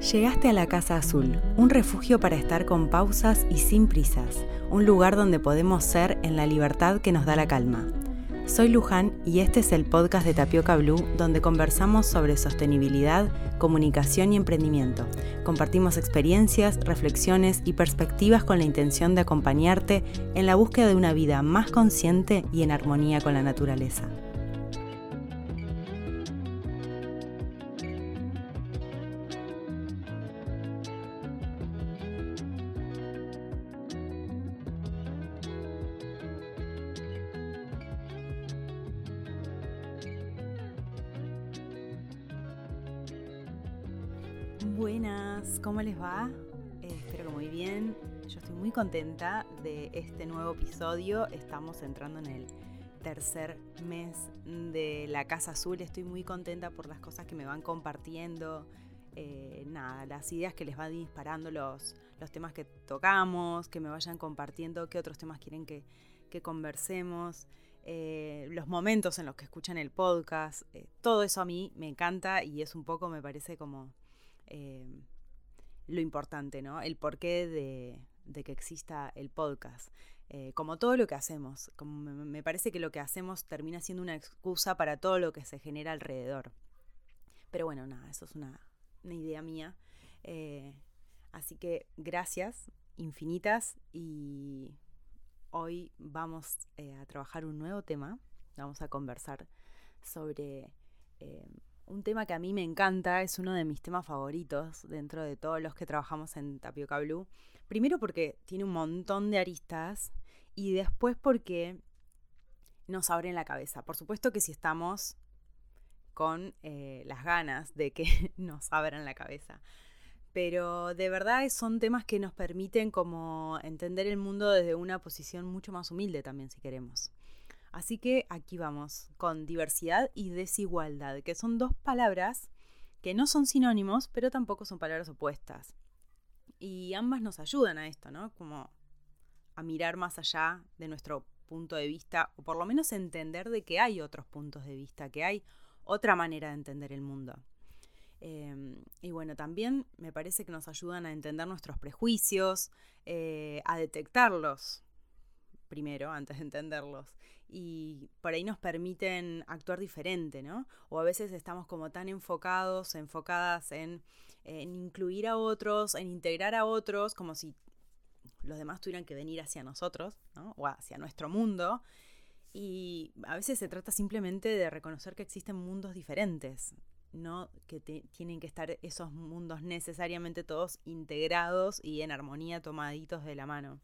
Llegaste a la Casa Azul, un refugio para estar con pausas y sin prisas, un lugar donde podemos ser en la libertad que nos da la calma. Soy Luján y este es el podcast de Tapioca Blue donde conversamos sobre sostenibilidad, comunicación y emprendimiento. Compartimos experiencias, reflexiones y perspectivas con la intención de acompañarte en la búsqueda de una vida más consciente y en armonía con la naturaleza. Buenas, ¿cómo les va? Eh, espero que muy bien. Yo estoy muy contenta de este nuevo episodio. Estamos entrando en el tercer mes de la Casa Azul. Estoy muy contenta por las cosas que me van compartiendo. Eh, nada, las ideas que les van disparando los, los temas que tocamos, que me vayan compartiendo qué otros temas quieren que, conversemos. Eh, los momentos en los que escuchan el podcast, todo eso a mí me encanta y es un poco, me parece como Em, lo importante, ¿no? El porqué de, que exista el podcast. Eh, como todo lo que hacemos, como me, parece que lo que hacemos termina siendo una excusa para todo lo que se genera alrededor. Pero bueno, nada, eso es una, idea mía. Eh, así que gracias infinitas y hoy vamos eh, a trabajar un nuevo tema. Vamos a conversar sobre un tema que a mí me encanta, es uno de mis temas favoritos dentro de todos los que trabajamos en Tapioca Blue. Primero porque tiene un montón de aristas y después porque nos abren la cabeza. Por supuesto que si estamos con eh, las ganas de que nos abran la cabeza. Pero de verdad son temas que nos permiten como entender el mundo desde una posición mucho más humilde también si queremos. Así que aquí vamos con diversidad y desigualdad, que son dos palabras que no son sinónimos, pero tampoco son palabras opuestas. Y ambas nos ayudan a esto, ¿no? Como a mirar más allá de nuestro punto de vista, o por lo menos entender de que hay otros puntos de vista, que hay otra manera de entender el mundo. Em, y bueno, también me parece que nos ayudan a entender nuestros prejuicios, eh, a detectarlos primero, antes de entenderlos, y por ahí nos permiten actuar diferente, ¿no? O a veces estamos como tan enfocados, enfocadas en, incluir a otros, en integrar a otros, como si los demás tuvieran que venir hacia nosotros, ¿no? O hacia nuestro mundo. Y a veces se trata simplemente de reconocer que existen mundos diferentes, no que tienen que estar esos mundos necesariamente todos integrados y en armonía tomaditos de la mano.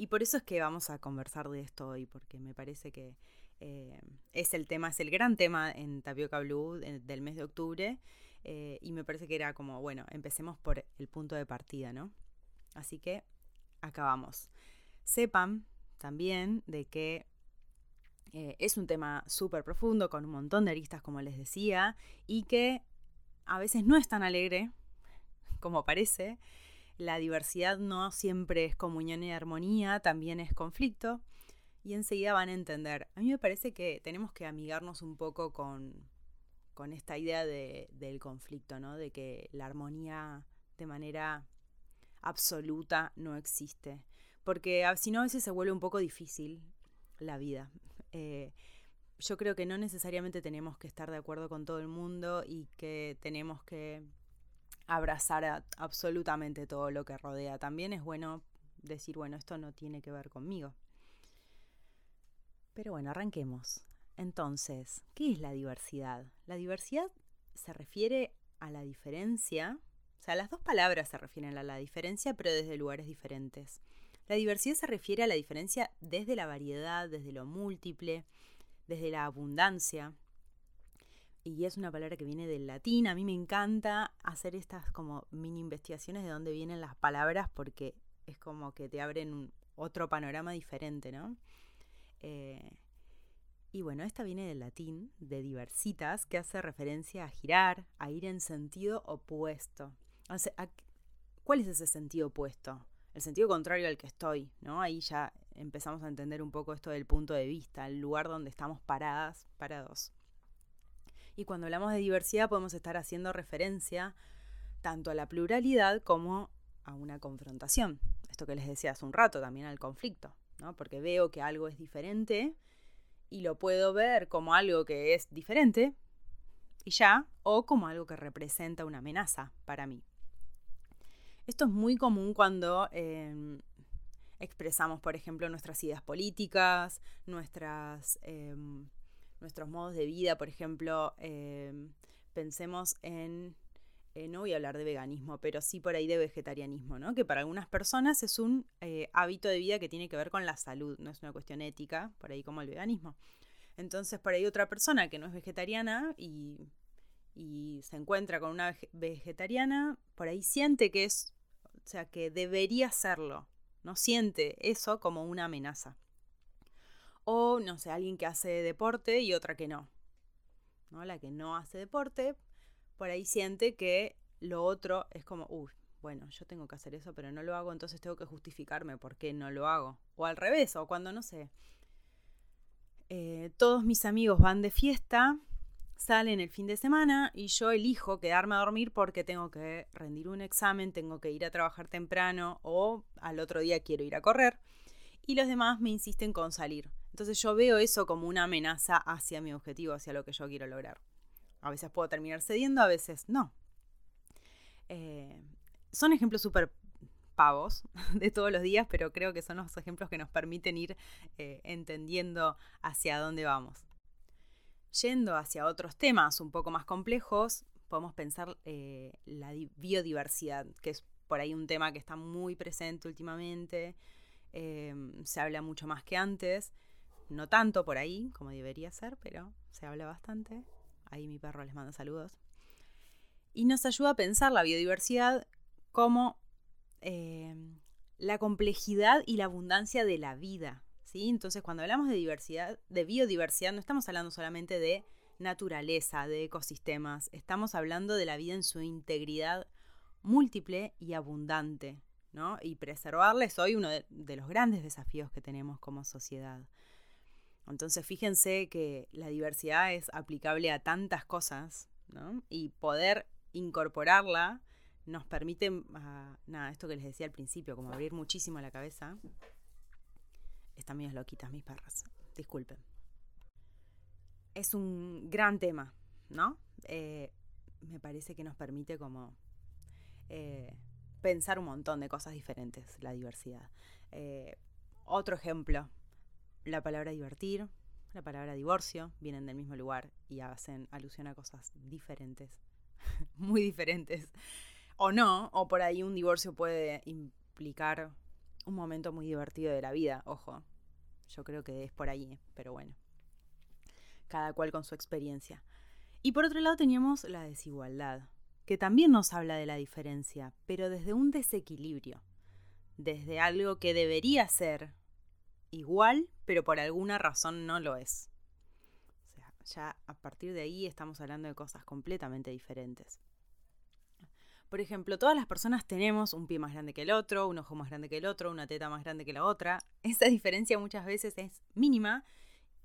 Y por eso es que vamos a conversar de esto hoy, porque me parece que eh, es el tema, es el gran tema en Tapioca Blue del mes de octubre. Eh, y me parece que era como, bueno, empecemos por el punto de partida, ¿no? Así que acabamos. Sepan también de que eh, es un tema súper profundo, con un montón de aristas, como les decía, y que a veces no es tan alegre como parece, la diversidad no siempre es comunión y armonía, también es conflicto. Y enseguida van a entender. A mí me parece que tenemos que amigarnos un poco con, con esta idea de, del conflicto, ¿no? De que la armonía de manera absoluta no existe. Porque si no, a veces se vuelve un poco difícil la vida. Eh, yo creo que no necesariamente tenemos que estar de acuerdo con todo el mundo y que tenemos que abrazar absolutamente todo lo que rodea. También es bueno decir, bueno, esto no tiene que ver conmigo. Pero bueno, arranquemos. Entonces, ¿qué es la diversidad? La diversidad se refiere a la diferencia, o sea, las dos palabras se refieren a la diferencia, pero desde lugares diferentes. La diversidad se refiere a la diferencia desde la variedad, desde lo múltiple, desde la abundancia, y es una palabra que viene del latín. A mí me encanta hacer estas como mini investigaciones de dónde vienen las palabras porque es como que te abren otro panorama diferente, ¿no? Eh, y bueno, esta viene del latín, de diversitas, que hace referencia a girar, a ir en sentido opuesto. ¿Cuál es ese sentido opuesto? El sentido contrario al que estoy, ¿no? Ahí ya empezamos a entender un poco esto del punto de vista, el lugar donde estamos paradas, parados. Y cuando hablamos de diversidad podemos estar haciendo referencia tanto a la pluralidad como a una confrontación. Esto que les decía hace un rato, también al conflicto, ¿no? Porque veo que algo es diferente y lo puedo ver como algo que es diferente y ya, o como algo que representa una amenaza para mí. Esto es muy común cuando em, expresamos, por ejemplo, nuestras ideas políticas, nuestras, em, nuestros modos de vida, por ejemplo, em, pensemos en, eh, no voy a hablar de veganismo, pero sí por ahí de vegetarianismo, ¿no? Que para algunas personas es un eh, hábito de vida que tiene que ver con la salud, no es una cuestión ética, por ahí como el veganismo. Entonces, por ahí otra persona que no es vegetariana y, y se encuentra con una vegetariana, por ahí siente que es, o sea, que debería serlo, no siente eso como una amenaza. O, no sé, alguien que hace deporte y otra que no. ¿no? La que no hace deporte por ahí siente que lo otro es como, uy, bueno, yo tengo que hacer eso, pero no lo hago, entonces tengo que justificarme por qué no lo hago. O al revés, o cuando, no sé, eh, todos mis amigos van de fiesta, salen el fin de semana y yo elijo quedarme a dormir porque tengo que rendir un examen, tengo que ir a trabajar temprano o al otro día quiero ir a correr. Y los demás me insisten con salir. Entonces yo veo eso como una amenaza hacia mi objetivo, hacia lo que yo quiero lograr. A veces puedo terminar cediendo, a veces no. Eh, son ejemplos súper pavos de todos los días, pero creo que son los ejemplos que nos permiten ir eh, entendiendo hacia dónde vamos. Yendo hacia otros temas un poco más complejos, podemos pensar eh, la biodiversidad, que es por ahí un tema que está muy presente últimamente, se habla mucho más que antes, no tanto por ahí como debería ser, pero se habla bastante. Ahí mi perro les manda saludos. Y nos ayuda a pensar la biodiversidad como eh, la complejidad y la abundancia de la vida. ¿sí? Entonces, cuando hablamos de diversidad, de biodiversidad, no estamos hablando solamente de naturaleza, de ecosistemas, estamos hablando de la vida en su integridad múltiple y abundante. ¿no? Y preservarla es hoy uno de los grandes desafíos que tenemos como sociedad. Entonces fíjense que la diversidad es aplicable a tantas cosas, ¿no? Y poder incorporarla nos permite, ah, nada, esto que les decía al principio, como abrir muchísimo la cabeza. Están medio loquitas mis perras, disculpen. Es un gran tema, ¿no? Eh, me parece que nos permite como eh, pensar un montón de cosas diferentes, la diversidad. Eh, otro ejemplo, la palabra divertir, la palabra divorcio vienen del mismo lugar y hacen alusión a cosas diferentes, muy diferentes. O no, o por ahí un divorcio puede implicar un momento muy divertido de la vida, ojo. Yo creo que es por ahí, pero bueno. Cada cual con su experiencia. Y por otro lado teníamos la desigualdad, que también nos habla de la diferencia, pero desde un desequilibrio, desde algo que debería ser igual, pero por alguna razón no lo es. O sea, ya a partir de ahí estamos hablando de cosas completamente diferentes. Por ejemplo, todas las personas tenemos un pie más grande que el otro, un ojo más grande que el otro, una teta más grande que la otra. Esa diferencia muchas veces es mínima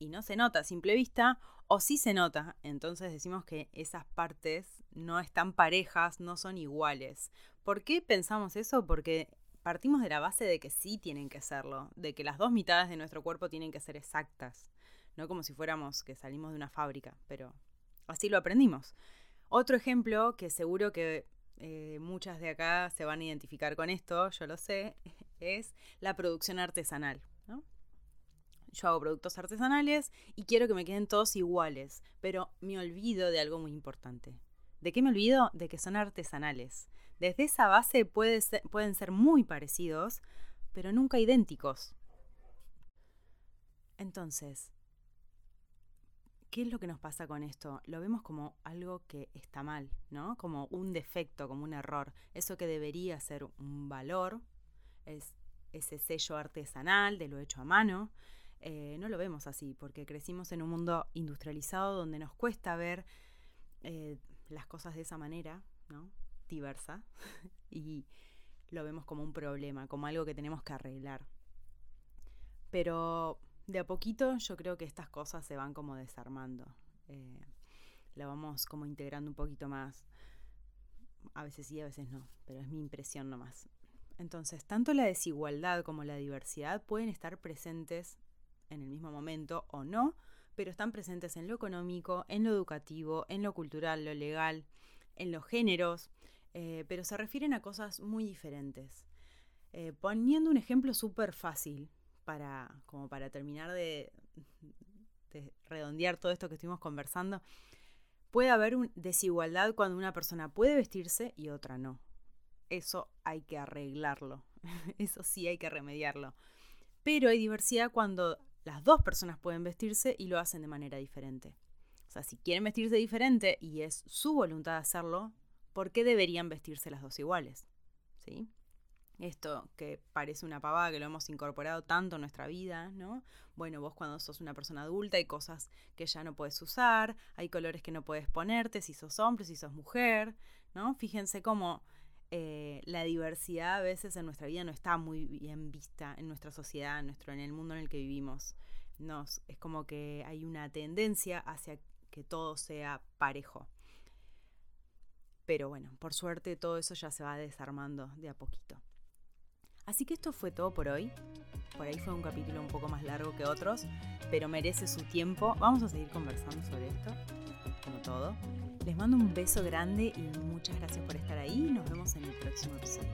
y no se nota a simple vista, o sí se nota. Entonces decimos que esas partes no están parejas, no son iguales. ¿Por qué pensamos eso? Porque partimos de la base de que sí tienen que serlo, de que las dos mitades de nuestro cuerpo tienen que ser exactas, no como si fuéramos que salimos de una fábrica, pero así lo aprendimos. Otro ejemplo que seguro que eh, muchas de acá se van a identificar con esto, yo lo sé, es la producción artesanal. Yo hago productos artesanales y quiero que me queden todos iguales, pero me olvido de algo muy importante. ¿De qué me olvido? De que son artesanales. Desde esa base pueden ser muy parecidos, pero nunca idénticos. Entonces, ¿qué es lo que nos pasa con esto? Lo vemos como algo que está mal, ¿no? Como un defecto, como un error. Eso que debería ser un valor, es ese sello artesanal de lo hecho a mano. Eh, no lo vemos así, porque crecimos en un mundo industrializado donde nos cuesta ver eh, las cosas de esa manera, ¿no? diversa y lo vemos como un problema, como algo que tenemos que arreglar. Pero de a poquito yo creo que estas cosas se van como desarmando. Eh, la vamos como integrando un poquito más. a veces sí, a veces no, pero es mi impresión nomás. Entonces, tanto la desigualdad como la diversidad pueden estar presentes en el mismo momento o no, pero están presentes en lo económico, en lo educativo, en lo cultural, lo legal, en los géneros, eh, pero se refieren a cosas muy diferentes. Eh, poniendo un ejemplo súper fácil, para, como para terminar de, redondear todo esto que estuvimos conversando, puede haber una desigualdad cuando una persona puede vestirse y otra no. Eso hay que arreglarlo, eso sí hay que remediarlo. Pero hay diversidad cuando las dos personas pueden vestirse y lo hacen de manera diferente. O sea, si quieren vestirse diferente y es su voluntad hacerlo, ¿por qué deberían vestirse las dos iguales? ¿Sí? Esto que parece una pavada que lo hemos incorporado tanto en nuestra vida, ¿no? Bueno, vos cuando sos una persona adulta hay cosas que ya no puedes usar, hay colores que no puedes ponerte si sos hombre, si sos mujer, ¿no? Fíjense cómo eh, la diversidad a veces en nuestra vida no está muy bien vista en nuestra sociedad, en, nuestro, en el mundo en el que vivimos. Nos, es como que hay una tendencia hacia que todo sea parejo. Pero bueno, por suerte todo eso ya se va desarmando de a poquito. Así que esto fue todo por hoy. Por ahí fue un capítulo un poco más largo que otros, pero merece su tiempo. Vamos a seguir conversando sobre esto, como todo. Les mando un beso grande y muchas gracias por estar ahí. Nos vemos en el próximo episodio.